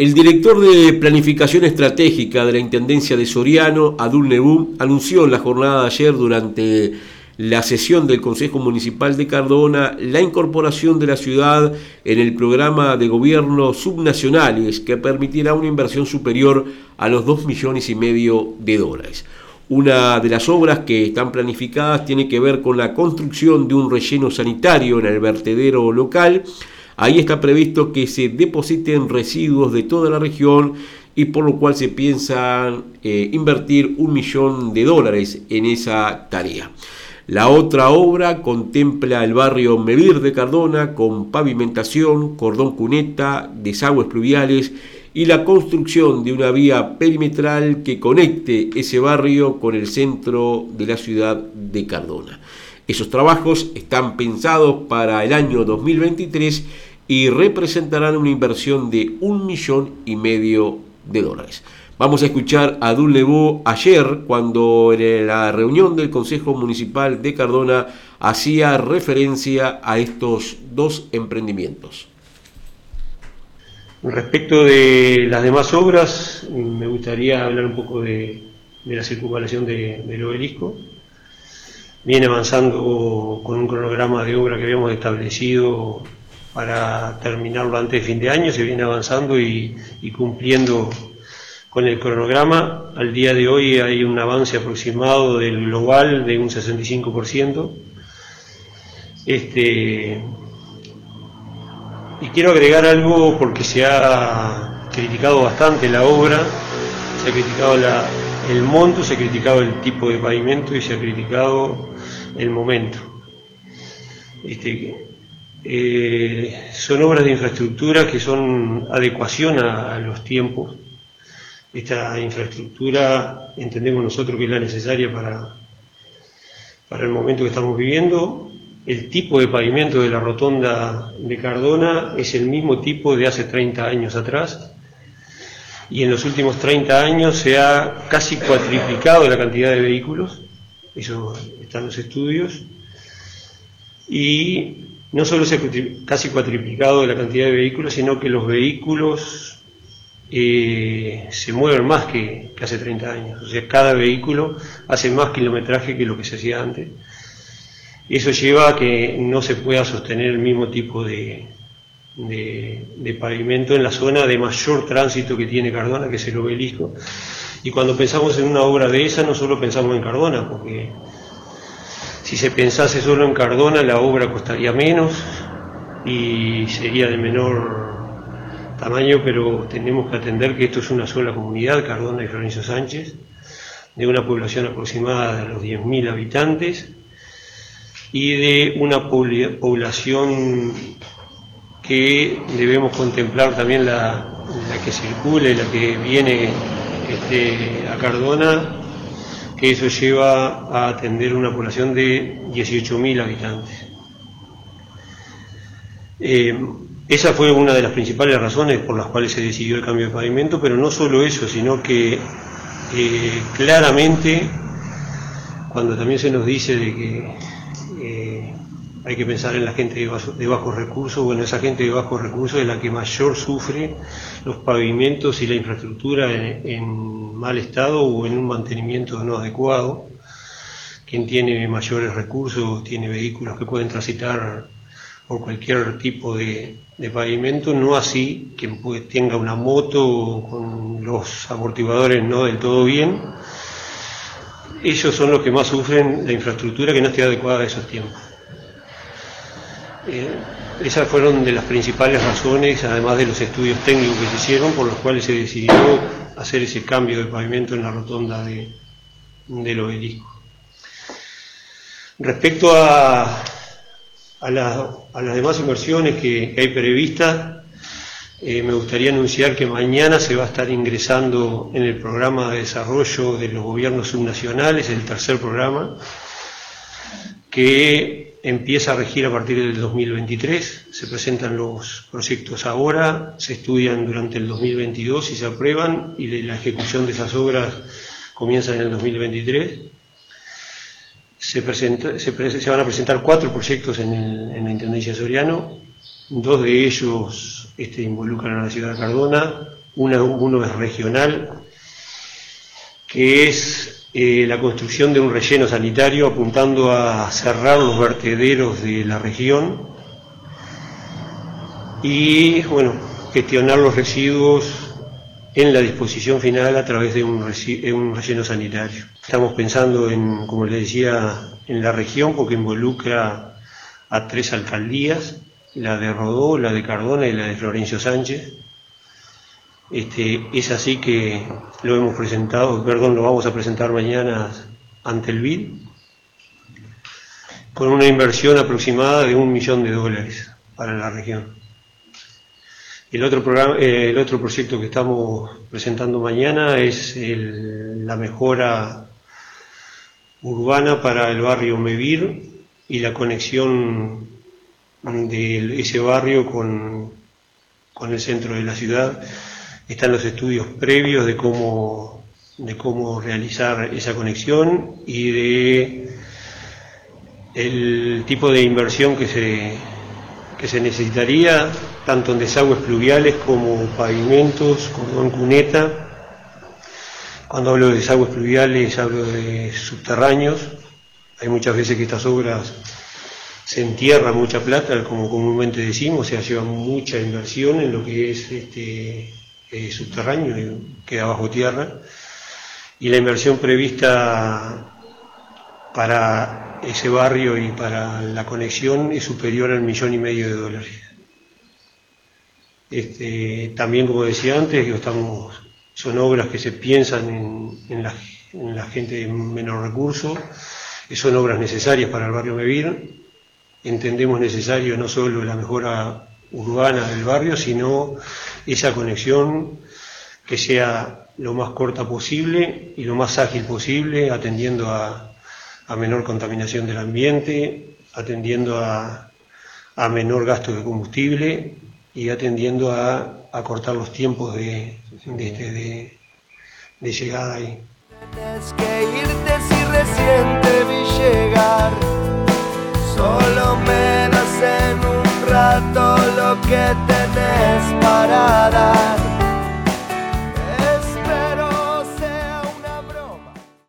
El director de Planificación Estratégica de la Intendencia de Soriano, Adul Nebú, anunció en la jornada de ayer durante la sesión del Consejo Municipal de Cardona la incorporación de la ciudad en el programa de gobierno subnacionales que permitirá una inversión superior a los 2 millones y medio de dólares. Una de las obras que están planificadas tiene que ver con la construcción de un relleno sanitario en el vertedero local. Ahí está previsto que se depositen residuos de toda la región y por lo cual se piensa eh, invertir un millón de dólares en esa tarea. La otra obra contempla el barrio Mevir de Cardona con pavimentación, cordón cuneta, desagües pluviales y la construcción de una vía perimetral que conecte ese barrio con el centro de la ciudad de Cardona. Esos trabajos están pensados para el año 2023 y representarán una inversión de un millón y medio de dólares. Vamos a escuchar a Dul Lebó ayer cuando en la reunión del Consejo Municipal de Cardona hacía referencia a estos dos emprendimientos. Respecto de las demás obras, me gustaría hablar un poco de, de la circunvalación de, del obelisco. Viene avanzando con un cronograma de obra que habíamos establecido para terminarlo antes de fin de año, se viene avanzando y, cumpliendo con el cronograma. Al día de hoy hay un avance aproximado del global de un 65%. Este, y quiero agregar algo porque se ha criticado bastante la obra, se ha criticado la, el monto, se ha criticado el tipo de pavimento y se ha criticado el momento. Este, eh, son obras de infraestructura que son adecuación a, los tiempos. Esta infraestructura entendemos nosotros que es la necesaria para, para el momento que estamos viviendo. El tipo de pavimento de la rotonda de Cardona es el mismo tipo de hace 30 años atrás. Y en los últimos 30 años se ha casi cuatriplicado la cantidad de vehículos, eso están los estudios, y no solo se ha casi cuatriplicado la cantidad de vehículos, sino que los vehículos eh, se mueven más que, hace 30 años, o sea, cada vehículo hace más kilometraje que lo que se hacía antes. Eso lleva a que no se pueda sostener el mismo tipo de, de, de, pavimento en la zona de mayor tránsito que tiene Cardona, que es el obelisco. Y cuando pensamos en una obra de esa, no solo pensamos en Cardona, porque si se pensase solo en Cardona, la obra costaría menos y sería de menor tamaño, pero tenemos que atender que esto es una sola comunidad, Cardona y Florencio Sánchez, de una población aproximada de los 10.000 habitantes y de una población que debemos contemplar también la, que circula y la que viene este, a Cardona, que eso lleva a atender una población de 18.000 habitantes. Eh, esa fue una de las principales razones por las cuales se decidió el cambio de pavimento, pero no solo eso, sino que eh, claramente, cuando también se nos dice de que eh, hay que pensar en la gente de, bajo, de bajos recursos, bueno, esa gente de bajos recursos es la que mayor sufre los pavimentos y la infraestructura en, mal estado o en un mantenimiento no adecuado. Quien tiene mayores recursos, tiene vehículos que pueden transitar por cualquier tipo de, de pavimento, no así quien puede, tenga una moto con los amortiguadores no del todo bien, ellos son los que más sufren la infraestructura que no esté adecuada a esos tiempos. Eh, esas fueron de las principales razones, además de los estudios técnicos que se hicieron, por los cuales se decidió hacer ese cambio de pavimento en la rotonda de, del obelisco. Respecto a, a, la, a las demás inversiones que, que hay previstas, eh, me gustaría anunciar que mañana se va a estar ingresando en el programa de desarrollo de los gobiernos subnacionales, el tercer programa, que empieza a regir a partir del 2023. Se presentan los proyectos ahora, se estudian durante el 2022 y se aprueban y la ejecución de esas obras comienza en el 2023. Se, se, van a presentar cuatro proyectos en, en la Intendencia Soriano, dos de ellos este, involucran a la ciudad de Cardona, uno es regional, que es eh, la construcción de un relleno sanitario apuntando a cerrar los vertederos de la región y bueno, gestionar los residuos en la disposición final a través de un, relleno sanitario. Estamos pensando en, como les decía, en la región porque involucra a tres alcaldías, la de Rodó, la de Cardona y la de Florencio Sánchez. Este, es así que lo hemos presentado, perdón, lo vamos a presentar mañana ante el BID, con una inversión aproximada de un millón de dólares para la región. El otro, programa, eh, el otro proyecto que estamos presentando mañana es la mejora urbana para el barrio Mevir y la conexión de ese barrio con, con el centro de la ciudad. Están los estudios previos de cómo, de cómo realizar esa conexión y de el tipo de inversión que se, que se necesitaría, tanto en desagües pluviales como pavimentos, como en cuneta. Cuando hablo de desagües pluviales hablo de subterráneos. Hay muchas veces que estas obras se entierra mucha plata, como comúnmente decimos, o sea, lleva mucha inversión en lo que es este, eh, subterráneo, queda bajo tierra, y la inversión prevista para ese barrio y para la conexión es superior al millón y medio de dólares. Este, también, como decía antes, estamos, son obras que se piensan en, la, en la gente de menor recurso, son obras necesarias para el barrio Mevir, entendemos necesario no solo la mejora urbana del barrio, sino esa conexión que sea lo más corta posible y lo más ágil posible, atendiendo a, menor contaminación del ambiente, atendiendo a, menor gasto de combustible y atendiendo a, cortar los tiempos de, de, de llegada ahí. Lo que tenés para dar.